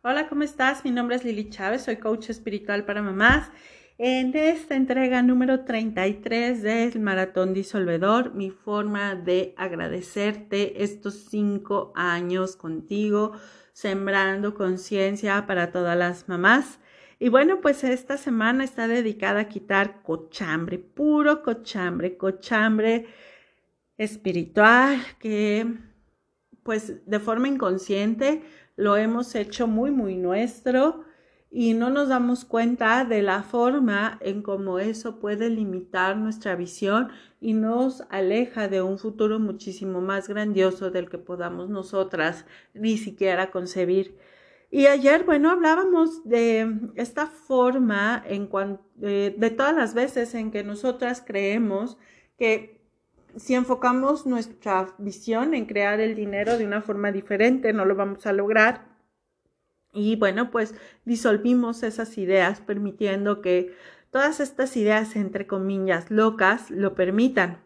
Hola, ¿cómo estás? Mi nombre es Lili Chávez, soy coach espiritual para mamás. En esta entrega número 33 del Maratón Disolvedor, mi forma de agradecerte estos cinco años contigo, sembrando conciencia para todas las mamás. Y bueno, pues esta semana está dedicada a quitar cochambre, puro cochambre, cochambre espiritual que pues de forma inconsciente lo hemos hecho muy, muy nuestro y no nos damos cuenta de la forma en cómo eso puede limitar nuestra visión y nos aleja de un futuro muchísimo más grandioso del que podamos nosotras ni siquiera concebir. Y ayer, bueno, hablábamos de esta forma en de, de todas las veces en que nosotras creemos que si enfocamos nuestra visión en crear el dinero de una forma diferente, no lo vamos a lograr. Y bueno, pues disolvimos esas ideas permitiendo que todas estas ideas, entre comillas, locas, lo permitan.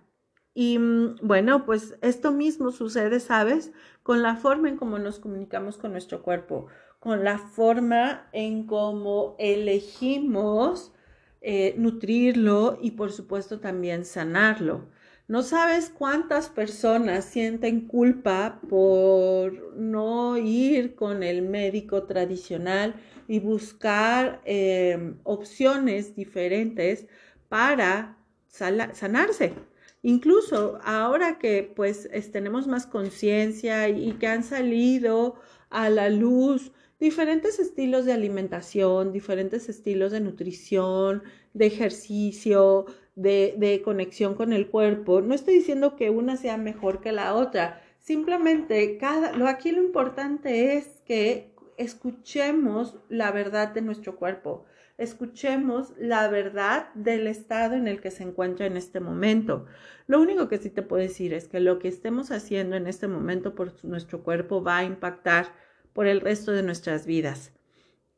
Y mm, bueno, pues esto mismo sucede, ¿sabes? Con la forma en cómo nos comunicamos con nuestro cuerpo, con la forma en cómo elegimos eh, nutrirlo y por supuesto también sanarlo. No sabes cuántas personas sienten culpa por no ir con el médico tradicional y buscar eh, opciones diferentes para sanarse. Incluso ahora que pues tenemos más conciencia y que han salido a la luz diferentes estilos de alimentación, diferentes estilos de nutrición, de ejercicio, de, conexión con el cuerpo. No estoy diciendo que una sea mejor que la otra, simplemente cada, lo, aquí lo importante es que escuchemos la verdad de nuestro cuerpo, escuchemos la verdad del estado en el que se encuentra en este momento. Lo único que sí te puedo decir es que lo que estemos haciendo en este momento por nuestro cuerpo va a impactar por el resto de nuestras vidas.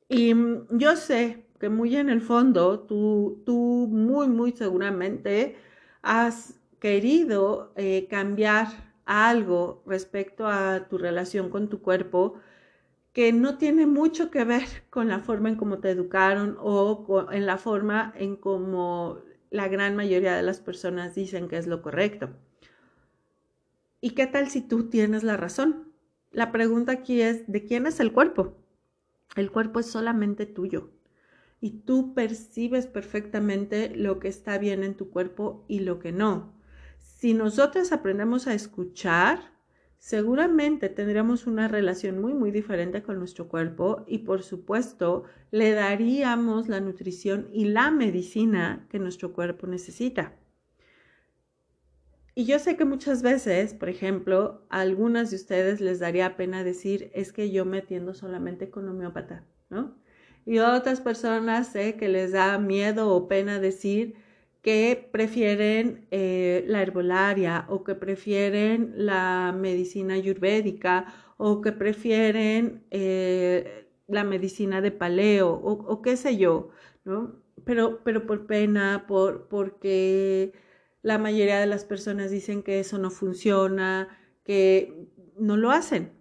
Y mm, yo sé muy en el fondo tú, tú muy, muy seguramente has querido eh, cambiar algo respecto a tu relación con tu cuerpo que no tiene mucho que ver con la forma en cómo te educaron o en la forma en cómo la gran mayoría de las personas dicen que es lo correcto. ¿Y qué tal si tú tienes la razón? La pregunta aquí es, ¿de quién es el cuerpo? El cuerpo es solamente tuyo y tú percibes perfectamente lo que está bien en tu cuerpo y lo que no. Si nosotros aprendemos a escuchar, seguramente tendríamos una relación muy, muy diferente con nuestro cuerpo y por supuesto le daríamos la nutrición y la medicina que nuestro cuerpo necesita. Y yo sé que muchas veces, por ejemplo, a algunas de ustedes les daría pena decir, es que yo me atiendo solamente con homeópata, ¿no? Y otras personas sé que les da miedo o pena decir que prefieren eh, la herbolaria o que prefieren la medicina ayurvédica o que prefieren eh, la medicina de paleo o, o, qué sé yo, ¿no? Pero, pero por pena, por, porque la mayoría de las personas dicen que eso no funciona, que no lo hacen.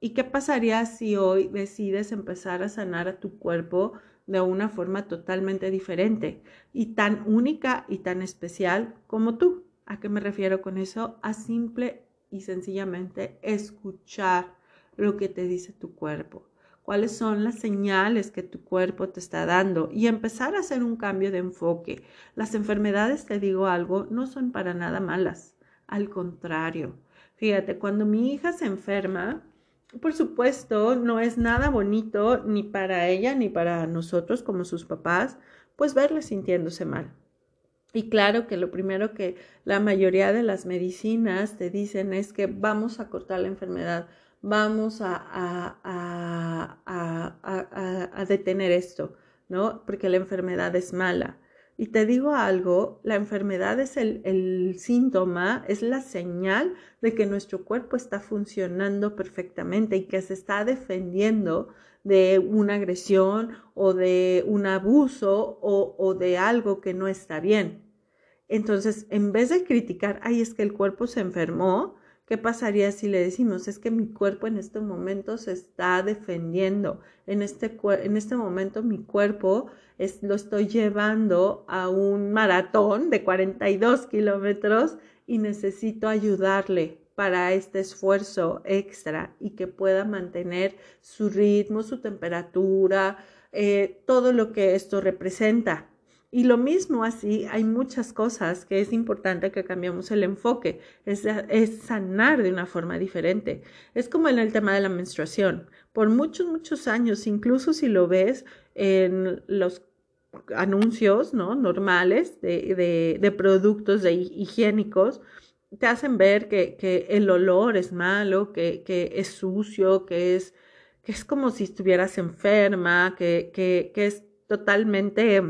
¿Y qué pasaría si hoy decides empezar a sanar a tu cuerpo de una forma totalmente diferente y tan única y tan especial como tú? ¿A qué me refiero con eso? A simple y sencillamente escuchar lo que te dice tu cuerpo cuáles son las señales que tu cuerpo te está dando y empezar a hacer un cambio de enfoque. Las enfermedades, te digo algo, no son para nada malas, al contrario. Fíjate, cuando mi hija se enferma, por supuesto, no es nada bonito ni para ella ni para nosotros como sus papás, pues verla sintiéndose mal. Y claro que lo primero que la mayoría de las medicinas te dicen es que vamos a cortar la enfermedad, vamos a, a, detener esto, ¿no? Porque la enfermedad es mala. Y te digo algo, la enfermedad es el, síntoma, es la señal de que nuestro cuerpo está funcionando perfectamente y que se está defendiendo de una agresión o de un abuso o, o de algo que no está bien. Entonces, en vez de criticar, ay, es que el cuerpo se enfermó, ¿Qué pasaría si le decimos, es que mi cuerpo en este momento se está defendiendo? En este, en este momento mi cuerpo es, lo estoy llevando a un maratón de 42 kilómetros y necesito ayudarle para este esfuerzo extra y que pueda mantener su ritmo, su temperatura, eh, todo lo que esto representa. Y lo mismo así, hay muchas cosas que es importante que cambiemos el enfoque, es, es, sanar de una forma diferente. Es como en el tema de la menstruación. Por muchos, muchos años, incluso si lo ves en los anuncios ¿no? normales de, de, productos de higiénicos, te hacen ver que, que, el olor es malo, que, que es sucio, que es, que es como si estuvieras enferma, que, que es totalmente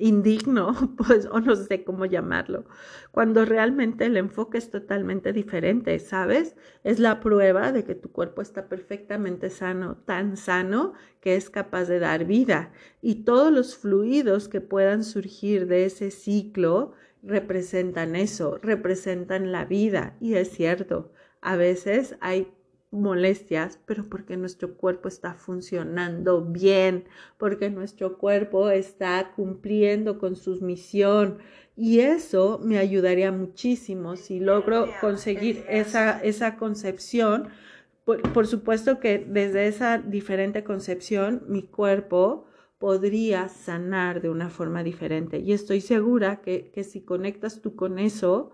indigno, pues, o no sé cómo llamarlo, cuando realmente el enfoque es totalmente diferente, ¿sabes? Es la prueba de que tu cuerpo está perfectamente sano, tan sano que es capaz de dar vida. Y todos los fluidos que puedan surgir de ese ciclo representan eso, representan la vida. Y es cierto, a veces hay molestias, pero porque nuestro cuerpo está funcionando bien, porque nuestro cuerpo está cumpliendo con su misión. Y eso me ayudaría muchísimo si logro conseguir esa, esa concepción. Por, por supuesto que desde esa diferente concepción, mi cuerpo podría sanar de una forma diferente. Y estoy segura que, que si conectas tú con eso,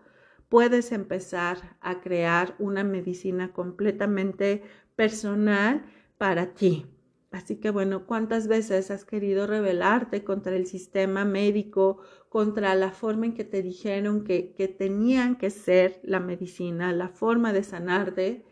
puedes empezar a crear una medicina completamente personal para ti. Así que bueno, ¿cuántas veces has querido rebelarte contra el sistema médico, contra la forma en que te dijeron que, que tenían que ser la medicina, la forma de sanarte?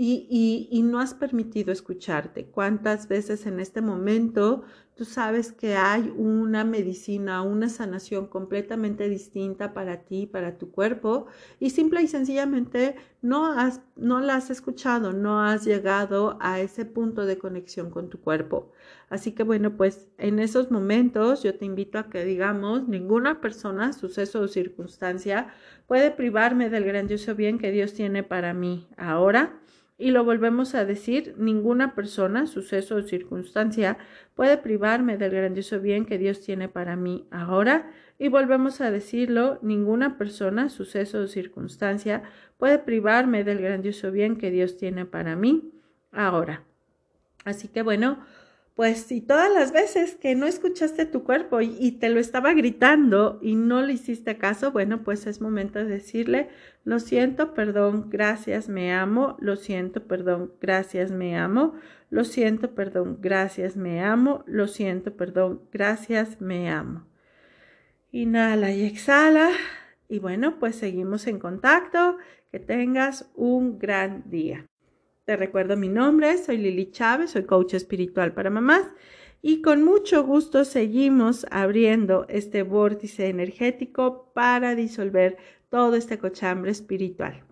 Y, y, no has permitido escucharte. ¿Cuántas veces en este momento tú sabes que hay una medicina, una sanación completamente distinta para ti, para tu cuerpo, y simple y sencillamente no, has, no la has escuchado, no has llegado a ese punto de conexión con tu cuerpo. Así que bueno, pues en esos momentos yo te invito a que digamos, ninguna persona, suceso o circunstancia puede privarme del grandioso bien que Dios tiene para mí ahora y lo volvemos a decir, ninguna persona, suceso o circunstancia puede privarme del grandioso bien que Dios tiene para mí ahora. Y volvemos a decirlo, ninguna persona, suceso o circunstancia puede privarme del grandioso bien que Dios tiene para mí ahora. Así que bueno, pues si todas las veces que no escuchaste tu cuerpo y, te lo estaba gritando y no le hiciste caso, bueno, pues es momento de decirle, lo siento, perdón, gracias, me amo, lo siento, perdón, gracias, me amo, lo siento, perdón, gracias, me amo, lo siento, perdón, gracias, me amo. Inhala y exhala. Y bueno, pues seguimos en contacto. Que tengas un gran día. Te recuerdo mi nombre, soy Lili Chávez, soy coach espiritual para mamás y con mucho gusto seguimos abriendo este vórtice energético para disolver todo este cochambre espiritual.